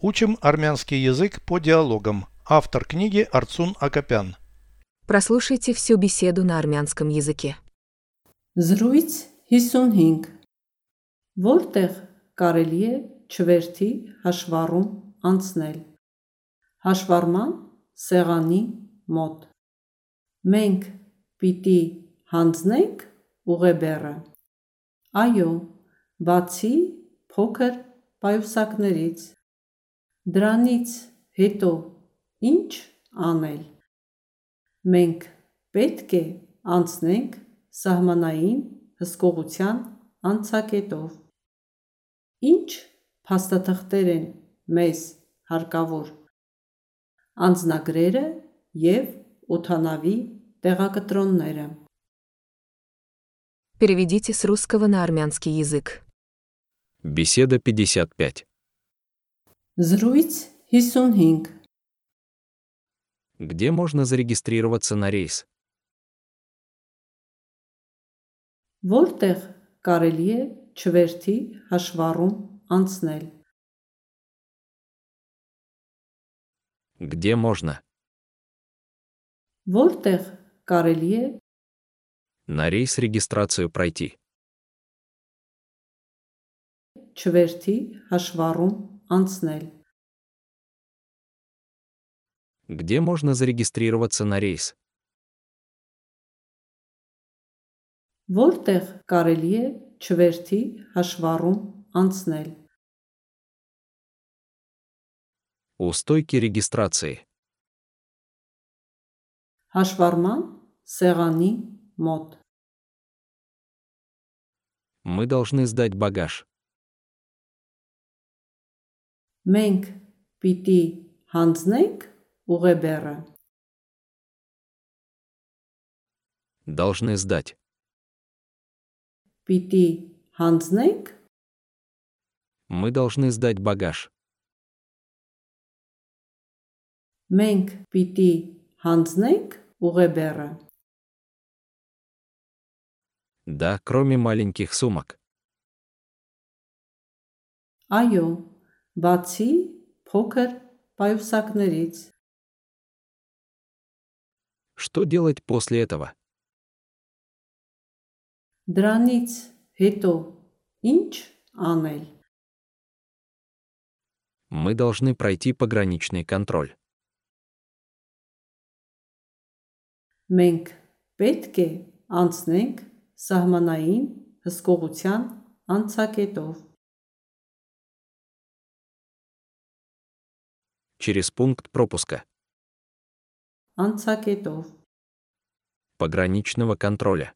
Учим армянский язык по диалогам. Автор книги Арцун Акопян. Прослушайте всю беседу на армянском языке. Զրույց 55 Որտեղ կարելի է չվերթի հաշվառում անցնել Հաշվառման սեղանի մոտ Մենք պիտի հանձնենք ուղեբեռը Այո, բացի փոքր պայուսակներից Դրանից հետո ինչ անել Մենք պետք է անցնենք սահմանային հսկողության անցակետով։ Ինչ փաստաթղթեր են մեզ հարկավոր։ Անձնագրերը եւ օթանավի տեղակտրոնները։ Переведите с русского на армянский язык. Беседа 55. Զրույց 55 Где можно зарегистрироваться на рейс? Որտեղ կարելի է չվերթի հաշվառում անցնել Где можно? Որտեղ կարելի է На рейс регистрацию пройти. չվերթի հաշվառում անցնել Где можно зарегистрироваться на рейс? Որտեղ կարելի է չվերթի հաշվառում անցնել У стойки регистрации. Հաշվառման սեղանի մոտ Мы должны сдать багаж. Մենք պիտի հանձնենք ուղեբեռը Должны сдать. Պիտի հանձնենք Мы должны сдать багаж. Մենք պիտի հանձնենք ուղեբեռը Да, кроме маленьких сумок. Այո, բացի փոքր պայուսակներից Что делать после этого? Դրանից հետո ինչ անել Мы должны пройти пограничный контроль. Մենք պետք է անցնենք սահմանային հսկողության անցակետով Через пункт пропуска. անցակետով Пограничного контроля.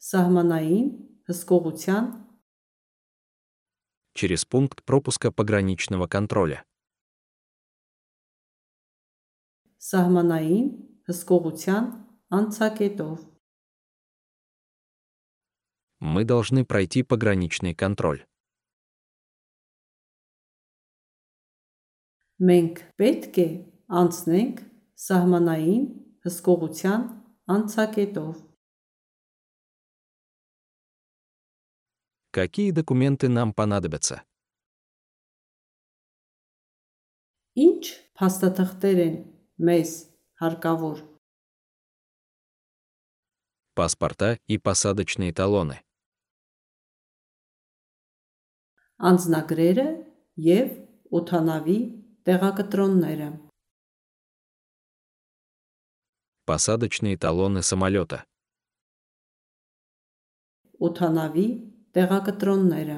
սահմանային հսկողության Через пункт пропуска пограничного контроля. սահմանային հսկողության անցակետով Мы должны пройти пограничный контроль. մենք պետք է անցնենք սահմանային հսկողության անցակետով Какие документы нам понадобятся? ինչ փաստաթղթեր են մեզ հարկավոր Паспорта и посадочные талоны. անձնագրերը եւ օթանավի տեղակտրոնները Посадочные талоны самолета. օթանավի տեղակտրոնները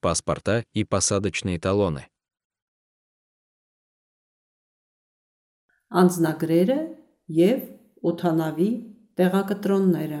Паспорта и посадочные талоны. անձնագրերը եւ օթանավի տեղակտրոնները